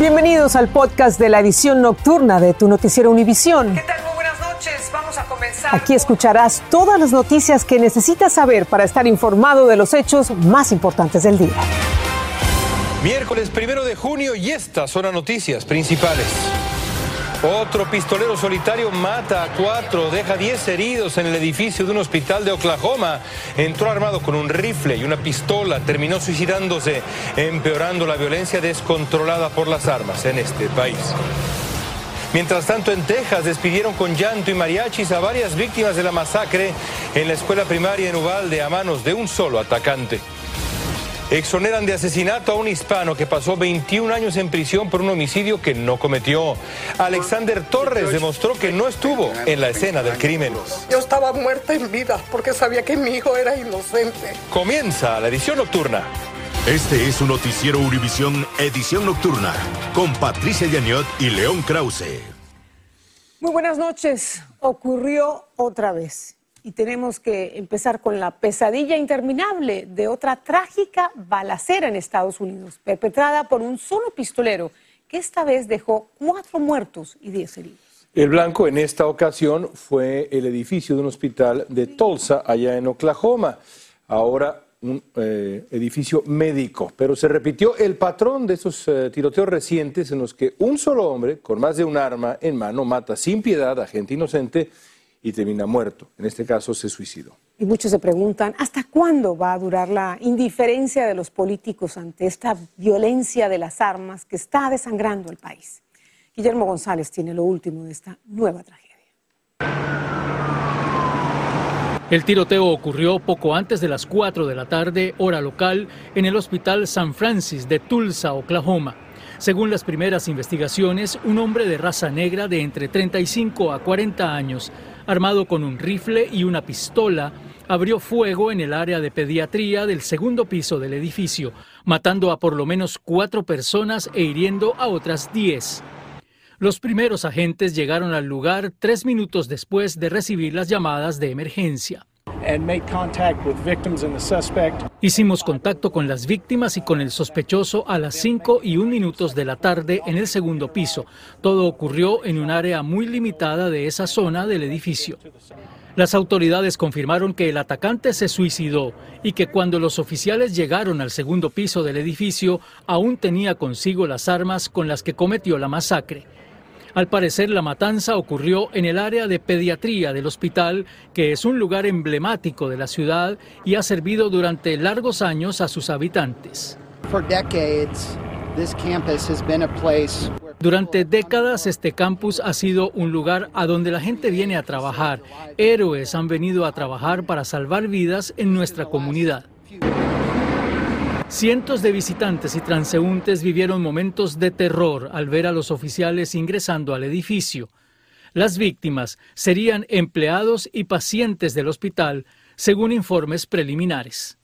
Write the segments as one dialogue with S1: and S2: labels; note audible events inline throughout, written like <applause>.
S1: Bienvenidos al podcast de la edición nocturna de tu noticiero Univisión.
S2: ¿Qué tal? Muy buenas noches. Vamos a comenzar.
S1: Aquí escucharás todas las noticias que necesitas saber para estar informado de los hechos más importantes del día.
S3: Miércoles primero de junio y estas son las noticias principales. Otro pistolero solitario mata a cuatro, deja diez heridos en el edificio de un hospital de Oklahoma. Entró armado con un rifle y una pistola, terminó suicidándose, empeorando la violencia descontrolada por las armas en este país. Mientras tanto, en Texas despidieron con llanto y mariachis a varias víctimas de la masacre en la escuela primaria en Uvalde a manos de un solo atacante. Exoneran de asesinato a un hispano que pasó 21 años en prisión por un homicidio que no cometió. Alexander Torres demostró que no estuvo en la escena del crimen.
S2: Yo estaba muerta en vida porque sabía que mi hijo era inocente.
S3: Comienza la edición nocturna.
S4: Este es un noticiero Univisión Edición Nocturna con Patricia Yaniot y León Krause.
S1: Muy buenas noches. Ocurrió otra vez y tenemos que empezar con la pesadilla interminable de otra trágica balacera en Estados Unidos, perpetrada por un solo pistolero, que esta vez dejó cuatro muertos y diez heridos.
S3: El blanco en esta ocasión fue el edificio de un hospital de Tulsa, allá en Oklahoma. Ahora un eh, edificio médico, pero se repitió el patrón de esos eh, tiroteos recientes en los que un solo hombre, con más de un arma en mano, mata sin piedad a gente inocente y termina muerto. En este caso se suicidó.
S1: Y muchos se preguntan, ¿hasta cuándo va a durar la indiferencia de los políticos ante esta violencia de las armas que está desangrando el país? Guillermo González tiene lo último de esta nueva tragedia.
S5: El tiroteo ocurrió poco antes de las 4 de la tarde, hora local, en el Hospital San Francis de Tulsa, Oklahoma. Según las primeras investigaciones, un hombre de raza negra de entre 35 a 40 años armado con un rifle y una pistola, abrió fuego en el área de pediatría del segundo piso del edificio, matando a por lo menos cuatro personas e hiriendo a otras diez. Los primeros agentes llegaron al lugar tres minutos después de recibir las llamadas de emergencia. Hicimos contacto con las víctimas y con el sospechoso a las 5 y un minutos de la tarde en el segundo piso. Todo ocurrió en un área muy limitada de esa zona del edificio. Las autoridades confirmaron que el atacante se suicidó y que cuando los oficiales llegaron al segundo piso del edificio aún tenía consigo las armas con las que cometió la masacre. Al parecer, la matanza ocurrió en el área de pediatría del hospital, que es un lugar emblemático de la ciudad y ha servido durante largos años a sus habitantes. Durante décadas este campus ha sido un lugar a donde la gente viene a trabajar. Héroes han venido a trabajar para salvar vidas en nuestra comunidad. Cientos de visitantes y transeúntes vivieron momentos de terror al ver a los oficiales ingresando al edificio. Las víctimas serían empleados y pacientes del hospital, según informes preliminares.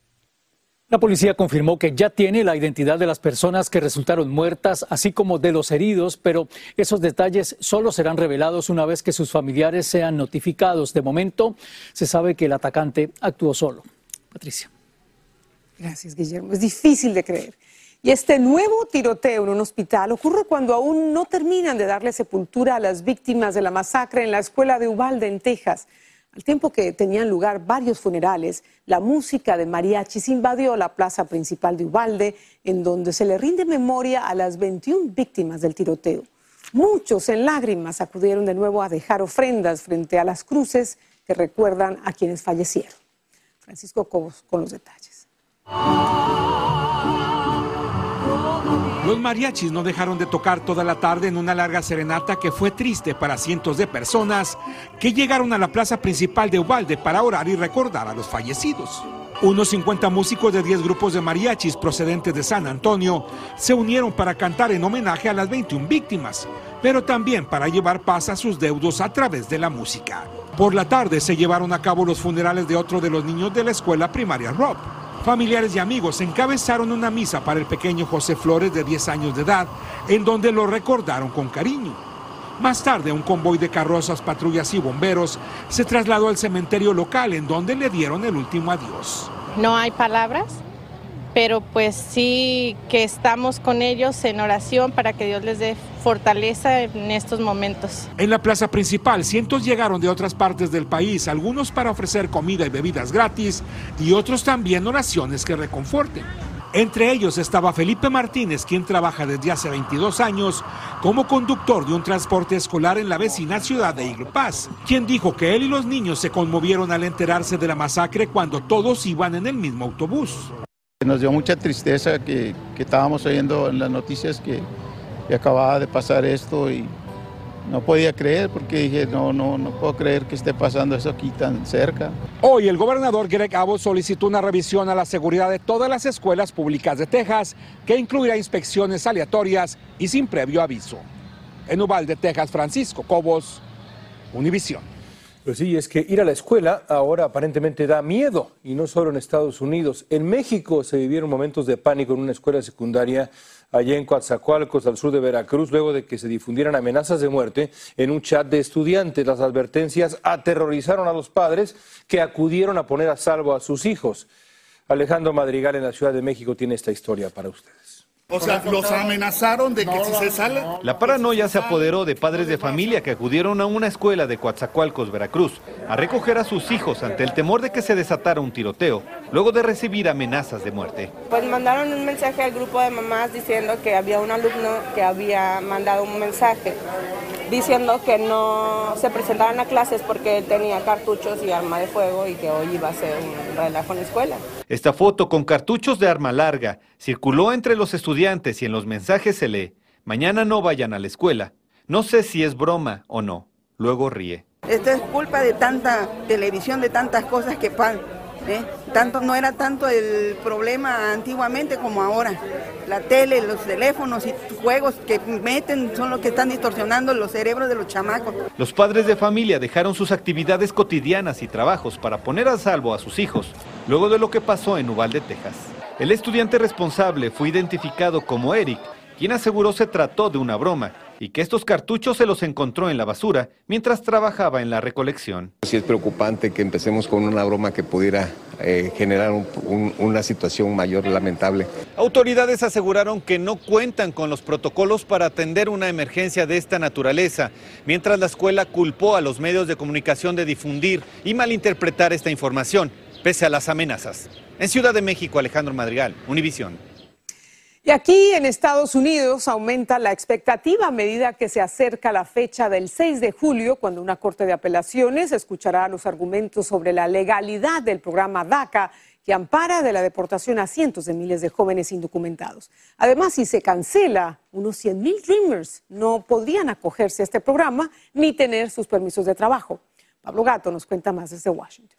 S5: La policía confirmó que ya tiene la identidad de las personas que resultaron muertas, así como de los heridos, pero esos detalles solo serán revelados una vez que sus familiares sean notificados. De momento, se sabe que el atacante actuó solo. Patricia.
S1: Gracias, Guillermo. Es difícil de creer. Y este nuevo tiroteo en un hospital ocurre cuando aún no terminan de darle sepultura a las víctimas de la masacre en la escuela de Uvalde, en Texas. Al tiempo que tenían lugar varios funerales, la música de mariachis invadió la plaza principal de Uvalde, en donde se le rinde memoria a las 21 víctimas del tiroteo. Muchos en lágrimas acudieron de nuevo a dejar ofrendas frente a las cruces que recuerdan a quienes fallecieron. Francisco Cobos con los detalles.
S6: Los mariachis no dejaron de tocar toda la tarde en una larga serenata que fue triste para cientos de personas que llegaron a la plaza principal de Ubalde para orar y recordar a los fallecidos. Unos 50 músicos de 10 grupos de mariachis procedentes de San Antonio se unieron para cantar en homenaje a las 21 víctimas, pero también para llevar paz a sus deudos a través de la música. Por la tarde se llevaron a cabo los funerales de otro de los niños de la escuela primaria Rob. Familiares y amigos encabezaron una misa para el pequeño José Flores de 10 años de edad, en donde lo recordaron con cariño. Más tarde, un convoy de carrozas, patrullas y bomberos se trasladó al cementerio local, en donde le dieron el último adiós.
S7: No hay palabras pero pues sí que estamos con ellos en oración para que Dios les dé fortaleza en estos momentos.
S6: En la plaza principal, cientos llegaron de otras partes del país, algunos para ofrecer comida y bebidas gratis y otros también oraciones que reconforten. Entre ellos estaba Felipe Martínez, quien trabaja desde hace 22 años como conductor de un transporte escolar en la vecina ciudad de Iglopaz, quien dijo que él y los niños se conmovieron al enterarse de la masacre cuando todos iban en el mismo autobús.
S8: Nos dio mucha tristeza que, estábamos oyendo en las noticias que, acababa de pasar esto y no podía creer porque dije, no, no, no puedo creer que esté pasando eso aquí tan cerca.
S6: Hoy el gobernador Greg Abbott solicitó una revisión a la seguridad de todas las escuelas públicas de Texas que incluirá inspecciones aleatorias y sin previo aviso. En Uvalde, Texas, Francisco Cobos, Univisión.
S3: Pues sí, es que ir a la escuela ahora aparentemente da miedo, y no solo en Estados Unidos. En México se vivieron momentos de pánico en una escuela secundaria allá en Coatzacoalcos, al sur de Veracruz, luego de que se difundieran amenazas de muerte en un chat de estudiantes. Las advertencias aterrorizaron a los padres que acudieron a poner a salvo a sus hijos. Alejandro Madrigal en la Ciudad de México tiene esta historia para ustedes.
S9: O sea, los amenazaron de que si se sale...
S10: La paranoia se apoderó de padres de familia que acudieron a una escuela de Coatzacoalcos, Veracruz, a recoger a sus hijos ante el temor de que se desatara un tiroteo, luego de recibir amenazas de muerte.
S7: Pues mandaron un mensaje al grupo de mamás diciendo que había un alumno que había mandado un mensaje diciendo que no se presentaran a clases porque él tenía cartuchos y arma de fuego y que hoy iba a ser un relajo en la escuela.
S10: Esta foto con cartuchos de arma larga circuló entre los estudiantes y en los mensajes se lee, mañana no vayan a la escuela. No sé si es broma o no. Luego ríe.
S11: Esto es culpa de tanta televisión, de tantas cosas que pasan ¿eh? Tanto, no era tanto el problema antiguamente como ahora. La tele, los teléfonos y juegos que meten son los que están distorsionando los cerebros de los chamacos.
S10: Los padres de familia dejaron sus actividades cotidianas y trabajos para poner a salvo a sus hijos, luego de lo que pasó en Uvalde, Texas. El estudiante responsable fue identificado como Eric, quien aseguró se trató de una broma y que estos cartuchos se los encontró en la basura mientras trabajaba en la recolección.
S12: Sí es preocupante que empecemos con una broma que pudiera eh, generar una situación mayor lamentable.
S10: Autoridades aseguraron que no cuentan con los protocolos para atender una emergencia de esta naturaleza, mientras la escuela culpó a los medios de comunicación de difundir y malinterpretar esta información, pese a las amenazas. En Ciudad de México, Alejandro Madrigal, Univisión.
S1: Y aquí en Estados Unidos aumenta la expectativa a medida que se acerca la fecha del 6 de julio, cuando una corte de apelaciones escuchará los argumentos sobre la legalidad del programa DACA que ampara de la deportación a cientos de miles de jóvenes indocumentados. Además, si se cancela, unos 100 mil Dreamers no podrían acogerse a este programa ni tener sus permisos de trabajo. Pablo Gato nos cuenta más desde Washington.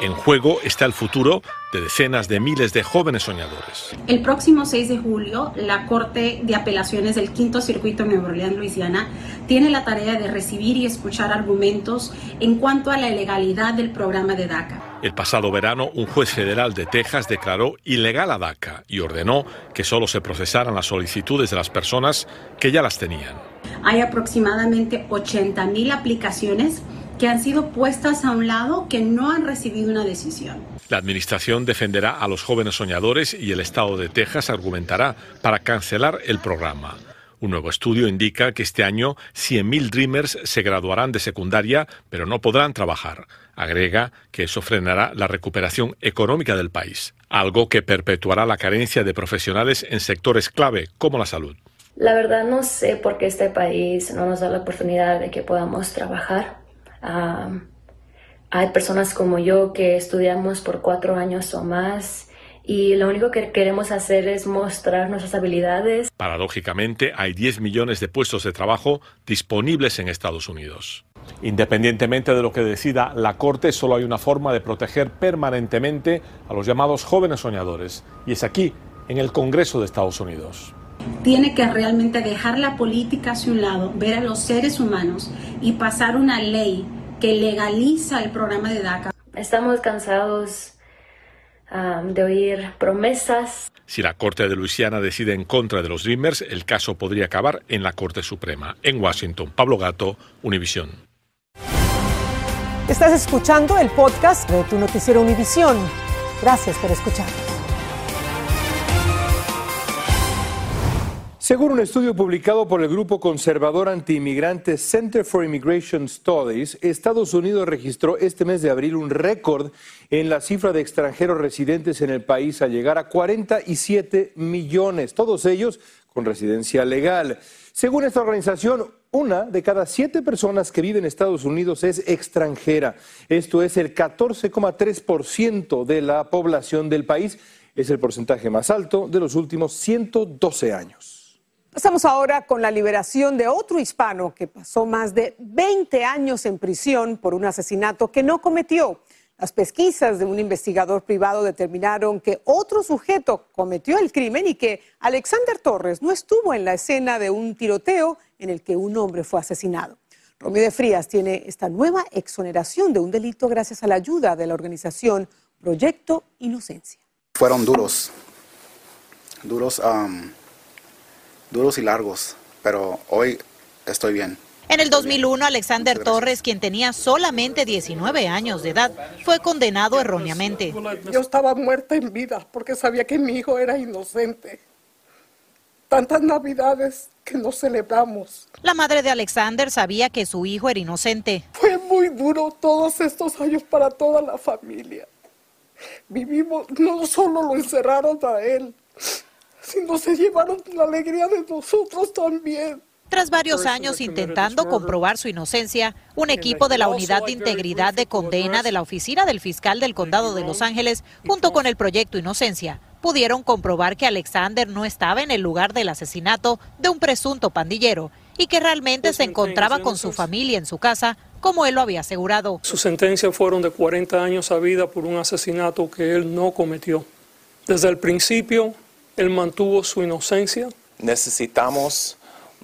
S13: En juego está el futuro de decenas de miles de jóvenes soñadores.
S14: El próximo 6 de julio, la Corte de Apelaciones del Quinto Circuito Nueva Orleans, Luisiana, tiene la tarea de recibir y escuchar argumentos en cuanto a la ilegalidad del programa de DACA.
S13: El pasado verano, un juez federal de Texas declaró ilegal a DACA y ordenó que solo se procesaran las solicitudes de las personas que ya las tenían.
S14: Hay aproximadamente 80.000 aplicaciones que han sido puestas a un lado que no han recibido una decisión.
S13: La Administración defenderá a los jóvenes soñadores y el Estado de Texas argumentará para cancelar el programa. Un nuevo estudio indica que este año 100.000 Dreamers se graduarán de secundaria, pero no podrán trabajar. Agrega que eso frenará la recuperación económica del país, algo que perpetuará la carencia de profesionales en sectores clave como la salud.
S15: La verdad no sé por qué este país no nos da la oportunidad de que podamos trabajar hay personas como yo que estudiamos por cuatro años o más y lo único que queremos hacer es mostrar nuestras habilidades.
S13: Paradójicamente, hay 10 millones de puestos de trabajo disponibles en Estados Unidos. Independientemente de lo que decida la Corte, solo hay una forma de proteger permanentemente a los llamados jóvenes soñadores, y es aquí, en el Congreso de Estados Unidos
S14: tiene que realmente dejar la política hacia un lado, ver a los seres humanos y pasar una ley que legaliza el programa de DACA.
S15: Estamos cansados um, de oír promesas.
S13: Si la Corte de Luisiana decide en contra de los Dreamers, el caso podría acabar en la Corte Suprema. En Washington, Pablo Gato, Univisión.
S1: Estás escuchando el podcast de tu noticiero Univisión. Gracias por escuchar.
S3: Según un estudio publicado por el grupo conservador antiinmigrante Center for Immigration Studies, Estados Unidos registró este mes de abril un récord en la cifra de extranjeros residentes en el país al llegar a 47 millones, todos ellos con residencia legal. Según esta organización, una de cada siete personas que vive en Estados Unidos es extranjera. Esto es el 14,3% de la población del país. Es el porcentaje más alto de los últimos 112 años.
S1: Pasamos ahora con la liberación de otro hispano que pasó más de 20 años en prisión por un asesinato que no cometió. Las pesquisas de un investigador privado determinaron que otro sujeto cometió el crimen y que Alexander Torres no estuvo en la escena de un tiroteo en el que un hombre fue asesinado. Romy de Frías tiene esta nueva exoneración de un delito gracias a la ayuda de la organización Proyecto Inocencia.
S16: Fueron duros, duros duros y largos, pero hoy estoy bien.
S17: En el 2001, Alexander Torres, quien tenía solamente 19 años de edad, fue condenado erróneamente.
S2: Yo estaba muerta en vida porque sabía que mi hijo era inocente. Tantas navidades que no celebramos.
S17: La madre de Alexander sabía que su hijo era inocente.
S2: Fue muy duro todos estos años para toda la familia. Vivimos, no solo lo encerraron a él, sino se llevaron la alegría de nosotros también.
S17: Tras varios años intentando comprobar su inocencia, un equipo de la Unidad de Integridad de Condena de la Oficina del Fiscal del Condado de Los Ángeles, junto con el Proyecto Inocencia, pudieron comprobar que Alexander no estaba en el lugar del asesinato de un presunto pandillero y que realmente se encontraba con su familia en su casa, como él lo había asegurado.
S18: Su sentencia fueron de 40 años a vida por un asesinato que él no cometió. Desde el principio, él mantuvo su inocencia.
S19: Necesitamos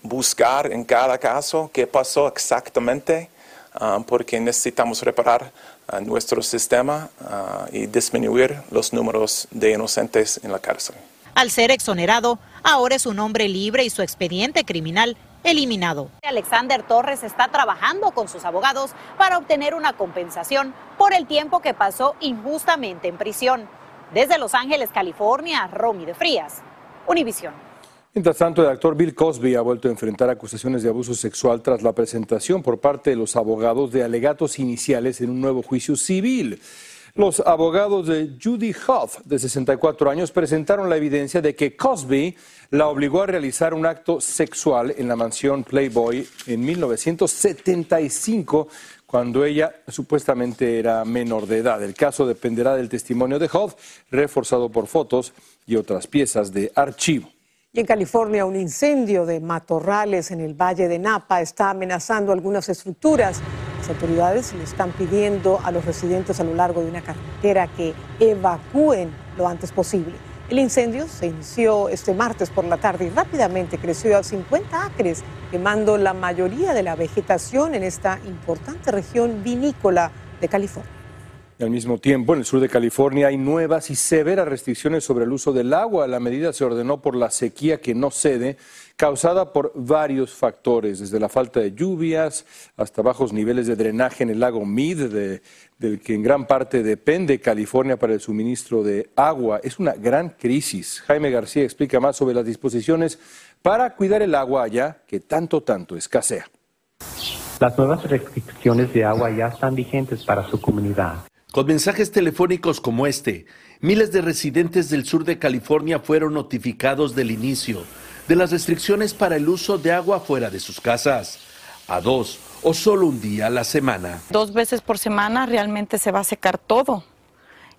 S19: buscar en cada caso qué pasó exactamente, ah, porque necesitamos reparar ah, nuestro sistema ah, y disminuir los números de inocentes en la cárcel.
S17: Al ser exonerado, ahora es un hombre libre y su expediente criminal eliminado. Alexander Torres está trabajando con sus abogados para obtener una compensación por el tiempo que pasó injustamente en prisión. Desde Los Ángeles, California, Romy de Frías, Univisión.
S3: Mientras tanto, el actor Bill Cosby ha vuelto a enfrentar acusaciones de abuso sexual tras la presentación por parte de los abogados de alegatos iniciales en un nuevo juicio civil. Los abogados de Judy Huff, de 64 años, presentaron la evidencia de que Cosby la obligó a realizar un acto sexual en la mansión Playboy en 1975 cuando ella supuestamente era menor de edad. El caso dependerá del testimonio de Hoff, reforzado por fotos y otras piezas de archivo.
S1: Y en California, un incendio de matorrales en el Valle de Napa está amenazando algunas estructuras. Las autoridades le están pidiendo a los residentes a lo largo de una carretera que evacúen lo antes posible. El incendio se inició este martes por la tarde y rápidamente creció a 50 acres, quemando la mayoría de la vegetación en esta importante región vinícola de California.
S3: Al mismo tiempo, en el sur de California hay nuevas y severas restricciones sobre el uso del agua. La medida se ordenó por la sequía que no cede, causada por varios factores, desde la falta de lluvias hasta bajos niveles de drenaje en el lago Mead, del que en gran parte depende California para el suministro de agua. Es una gran crisis. Jaime García explica más sobre las disposiciones para cuidar el agua allá que tanto, tanto escasea.
S20: Las nuevas restricciones de agua ya están vigentes para su comunidad.
S21: Con mensajes telefónicos como este, miles de residentes del sur de California fueron notificados del inicio de las restricciones para el uso de agua fuera de sus casas, a dos o solo un día a la semana.
S22: Dos veces por semana realmente se va a secar todo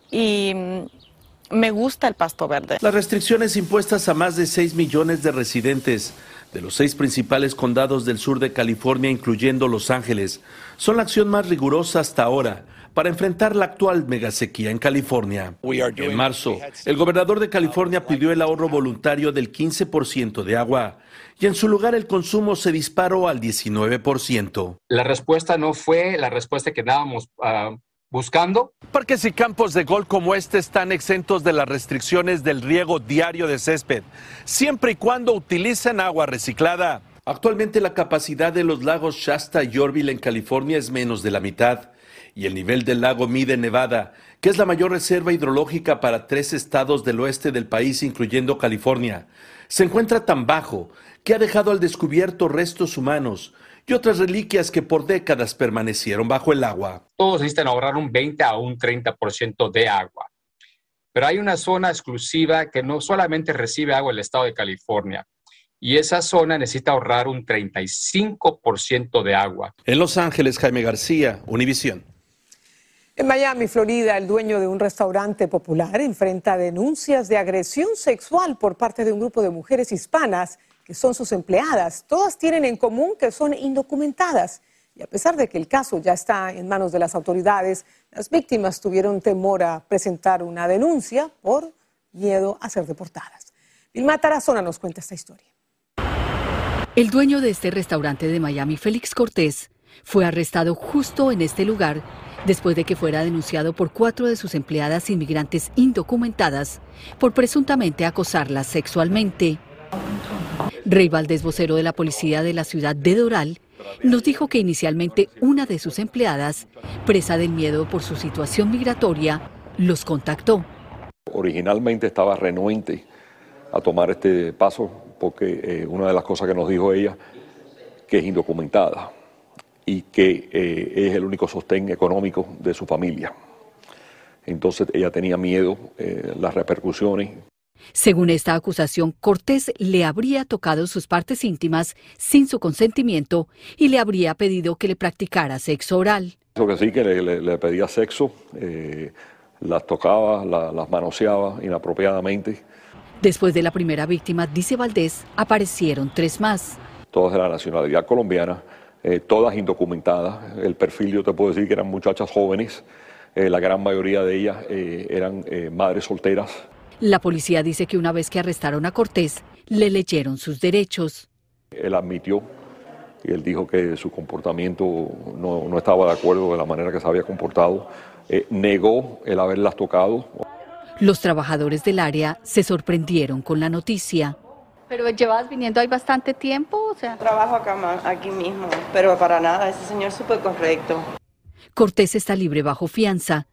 S22: y mm, me gusta el pasto verde.
S21: Las restricciones impuestas a más de 6 millones de residentes de los seis principales condados del sur de California, incluyendo Los Ángeles, son la acción más rigurosa hasta ahora para enfrentar la actual megasequía en California. En marzo, el gobernador de California pidió el ahorro voluntario del 15% de agua y en su lugar el consumo se disparó al 19%.
S23: La respuesta no fue la respuesta que dábamos ah, buscando.
S21: Parques y campos de golf como este están exentos de las restricciones del riego diario de césped, siempre y cuando utilicen agua reciclada. Actualmente la capacidad de los lagos Shasta y Orville en California es menos de la mitad y el nivel del lago Mide Nevada, que es la mayor reserva hidrológica para tres estados del oeste del país, incluyendo California, se encuentra tan bajo que ha dejado al descubierto restos humanos y otras reliquias que por décadas permanecieron bajo el agua.
S23: Todos necesitan ahorrar un 20 a un 30% de agua. Pero hay una zona exclusiva que no solamente recibe agua el estado de California, y esa zona necesita ahorrar un 35% de agua.
S21: En Los Ángeles, Jaime García, Univisión.
S1: En Miami, Florida, el dueño de un restaurante popular enfrenta denuncias de agresión sexual por parte de un grupo de mujeres hispanas que son sus empleadas. Todas tienen en común que son indocumentadas. Y a pesar de que el caso ya está en manos de las autoridades, las víctimas tuvieron temor a presentar una denuncia por miedo a ser deportadas. Vilma Tarazona nos cuenta esta historia.
S24: El dueño de este restaurante de Miami, Félix Cortés, fue arrestado justo en este lugar después de que fuera denunciado por cuatro de sus empleadas inmigrantes indocumentadas por presuntamente acosarlas sexualmente. Rey Valdés, vocero de la policía de la ciudad de Doral, nos dijo que inicialmente una de sus empleadas, presa del miedo por su situación migratoria, los contactó.
S25: Originalmente estaba renuente a tomar este paso porque eh, una de las cosas que nos dijo ella, que es indocumentada y que eh, es el único sostén económico de su familia. Entonces ella tenía miedo, eh, las repercusiones.
S24: Según esta acusación, Cortés le habría tocado sus partes íntimas sin su consentimiento y le habría pedido que le practicara sexo oral.
S25: Eso que sí, que le, pedía sexo, eh, las tocaba, las manoseaba inapropiadamente.
S24: Después de la primera víctima, dice Valdés, aparecieron tres más.
S25: Todas de la nacionalidad colombiana, eh, todas indocumentadas. El perfil yo te puedo decir que eran muchachas jóvenes, eh, la gran mayoría de ellas eh, eran madres solteras.
S24: La policía dice que una vez que arrestaron a Cortés, le leyeron sus derechos.
S25: Él admitió y él dijo que su comportamiento no, no estaba de acuerdo de la manera que se había comportado. negó el haberlas tocado.
S24: Los trabajadores del área se sorprendieron con la noticia.
S26: Pero llevas viniendo ahí bastante tiempo, o sea.
S7: Trabajo acá aquí mismo, pero para nada, ese señor es súper correcto.
S24: Cortés está libre bajo fianza.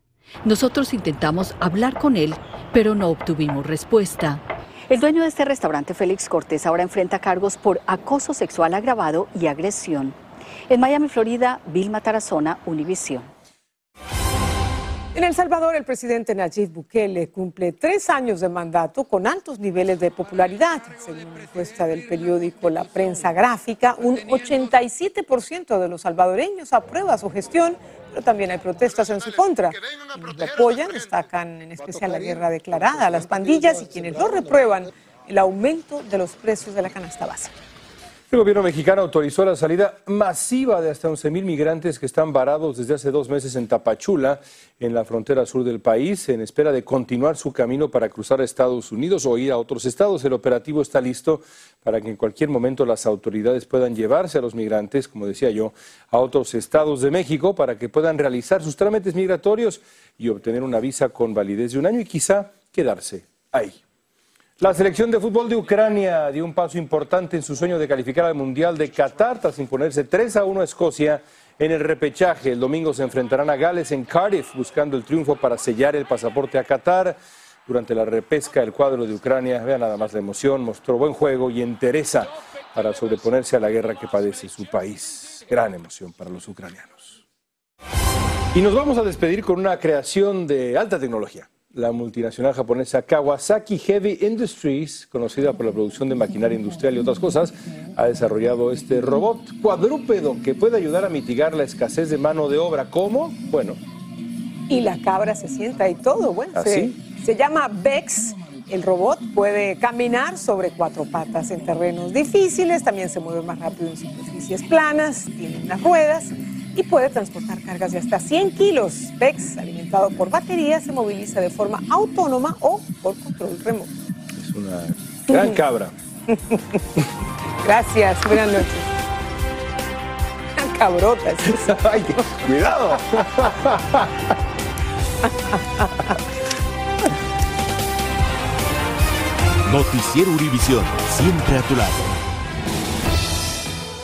S24: Nosotros intentamos hablar con él, pero no obtuvimos respuesta. El dueño de este restaurante, Félix Cortés, ahora enfrenta cargos por acoso sexual agravado y agresión. En Miami, Florida, Vilma Tarazona, Univisión.
S1: En El Salvador, el presidente Nayib Bukele cumple tres años de mandato con altos niveles de popularidad. Según una encuesta del periódico La Prensa Gráfica, un 87% de los salvadoreños aprueba su gestión, pero también hay protestas en su contra. Quienes lo apoyan destacan en especial la guerra declarada a las pandillas y quienes lo reprueban el aumento de los precios de la canasta básica.
S3: El gobierno mexicano autorizó la salida masiva de hasta 11.000 migrantes que están varados desde hace dos meses en Tapachula, en la frontera sur del país, en espera de continuar su camino para cruzar a Estados Unidos o ir a otros estados. El operativo está listo para que en cualquier momento las autoridades puedan llevarse a los migrantes, como decía yo, a otros estados de México para que puedan realizar sus trámites migratorios y obtener una visa con validez de un año y quizá quedarse ahí. La selección de fútbol de Ucrania dio un paso importante en su sueño de calificar al Mundial de Qatar tras imponerse 3 a 1 a Escocia en el repechaje. El domingo se enfrentarán a Gales en Cardiff buscando el triunfo para sellar el pasaporte a Qatar. Durante la repesca, el cuadro de Ucrania, vea nada más la emoción, mostró buen juego y entereza para sobreponerse a la guerra que padece su país. Gran emoción para los ucranianos. Y nos vamos a despedir con una creación de alta tecnología la multinacional japonesa Kawasaki Heavy Industries, conocida por la producción de maquinaria industrial y otras cosas, ha desarrollado este robot cuadrúpedo que puede ayudar a mitigar la escasez de mano de obra. ¿Cómo? Bueno.
S1: Y la cabra se sienta y todo. Bueno, se, se llama Bex. El robot puede caminar sobre cuatro patas en terrenos difíciles, también se mueve más rápido en superficies planas, tiene unas ruedas y puede transportar cargas de hasta 100 kilos. PEX, alimentado por baterías, se moviliza de forma autónoma o por control remoto.
S3: Es una gran cabra. <laughs>
S1: Gracias, buenas noches. Cabrota. <laughs>
S3: Ay, cuidado.
S27: Noticiero Univisión, siempre a tu lado.